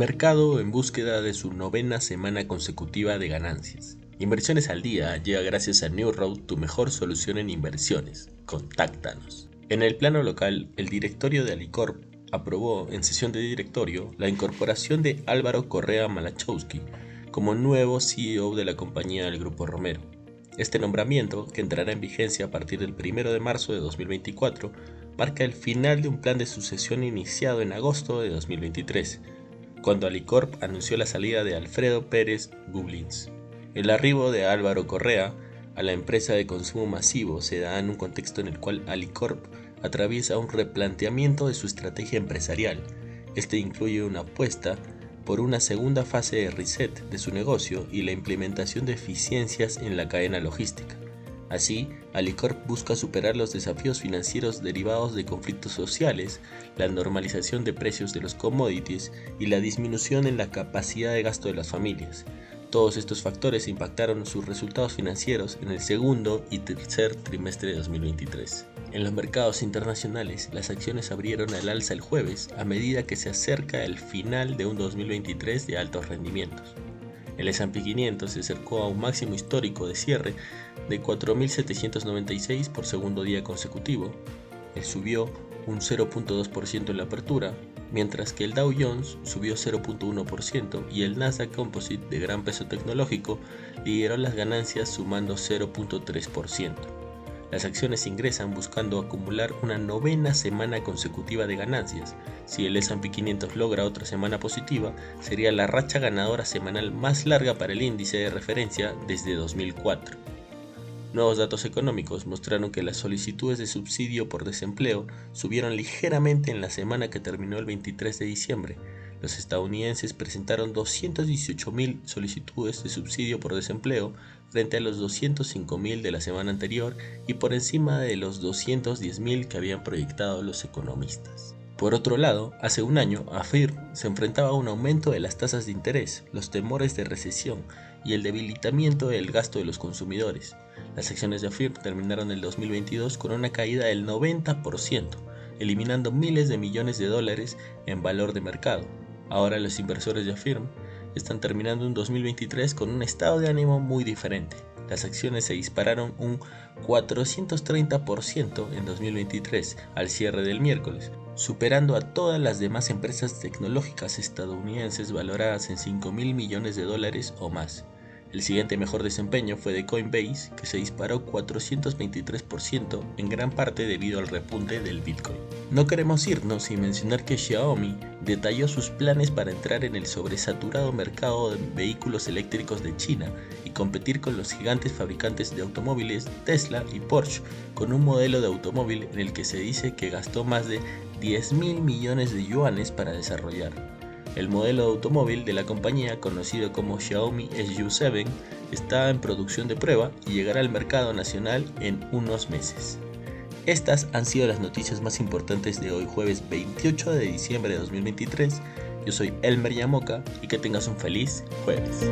mercado en búsqueda de su novena semana consecutiva de ganancias. Inversiones al día llega gracias a New Road, tu mejor solución en inversiones. Contáctanos. En el plano local, el directorio de Alicorp aprobó en sesión de directorio la incorporación de Álvaro Correa Malachowski como nuevo CEO de la compañía del Grupo Romero. Este nombramiento, que entrará en vigencia a partir del 1 de marzo de 2024, marca el final de un plan de sucesión iniciado en agosto de 2023, cuando Alicorp anunció la salida de Alfredo Pérez Gublins. El arribo de Álvaro Correa a la empresa de consumo masivo se da en un contexto en el cual Alicorp atraviesa un replanteamiento de su estrategia empresarial. Este incluye una apuesta por una segunda fase de reset de su negocio y la implementación de eficiencias en la cadena logística. Así, Alicorp busca superar los desafíos financieros derivados de conflictos sociales, la normalización de precios de los commodities y la disminución en la capacidad de gasto de las familias. Todos estos factores impactaron sus resultados financieros en el segundo y tercer trimestre de 2023. En los mercados internacionales, las acciones abrieron al alza el jueves a medida que se acerca el final de un 2023 de altos rendimientos. El S&P 500 se acercó a un máximo histórico de cierre de 4.796 por segundo día consecutivo. Él subió un 0.2% en la apertura, mientras que el Dow Jones subió 0.1% y el Nasdaq Composite de gran peso tecnológico lideró las ganancias sumando 0.3%. Las acciones ingresan buscando acumular una novena semana consecutiva de ganancias. Si el S&P 500 logra otra semana positiva, sería la racha ganadora semanal más larga para el índice de referencia desde 2004. Nuevos datos económicos mostraron que las solicitudes de subsidio por desempleo subieron ligeramente en la semana que terminó el 23 de diciembre. Los estadounidenses presentaron 218.000 solicitudes de subsidio por desempleo frente a los 205.000 de la semana anterior y por encima de los 210.000 que habían proyectado los economistas. Por otro lado, hace un año, AFIR se enfrentaba a un aumento de las tasas de interés, los temores de recesión y el debilitamiento del gasto de los consumidores. Las acciones de AFIR terminaron el 2022 con una caída del 90%, eliminando miles de millones de dólares en valor de mercado. Ahora los inversores de AFIRM están terminando un 2023 con un estado de ánimo muy diferente. Las acciones se dispararon un 430% en 2023 al cierre del miércoles, superando a todas las demás empresas tecnológicas estadounidenses valoradas en 5 mil millones de dólares o más. El siguiente mejor desempeño fue de Coinbase, que se disparó 423% en gran parte debido al repunte del Bitcoin. No queremos irnos sin mencionar que Xiaomi detalló sus planes para entrar en el sobresaturado mercado de vehículos eléctricos de China y competir con los gigantes fabricantes de automóviles Tesla y Porsche con un modelo de automóvil en el que se dice que gastó más de 10 mil millones de yuanes para desarrollar. El modelo de automóvil de la compañía, conocido como Xiaomi SU7, está en producción de prueba y llegará al mercado nacional en unos meses. Estas han sido las noticias más importantes de hoy jueves 28 de diciembre de 2023. Yo soy Elmer Yamoca y que tengas un feliz jueves.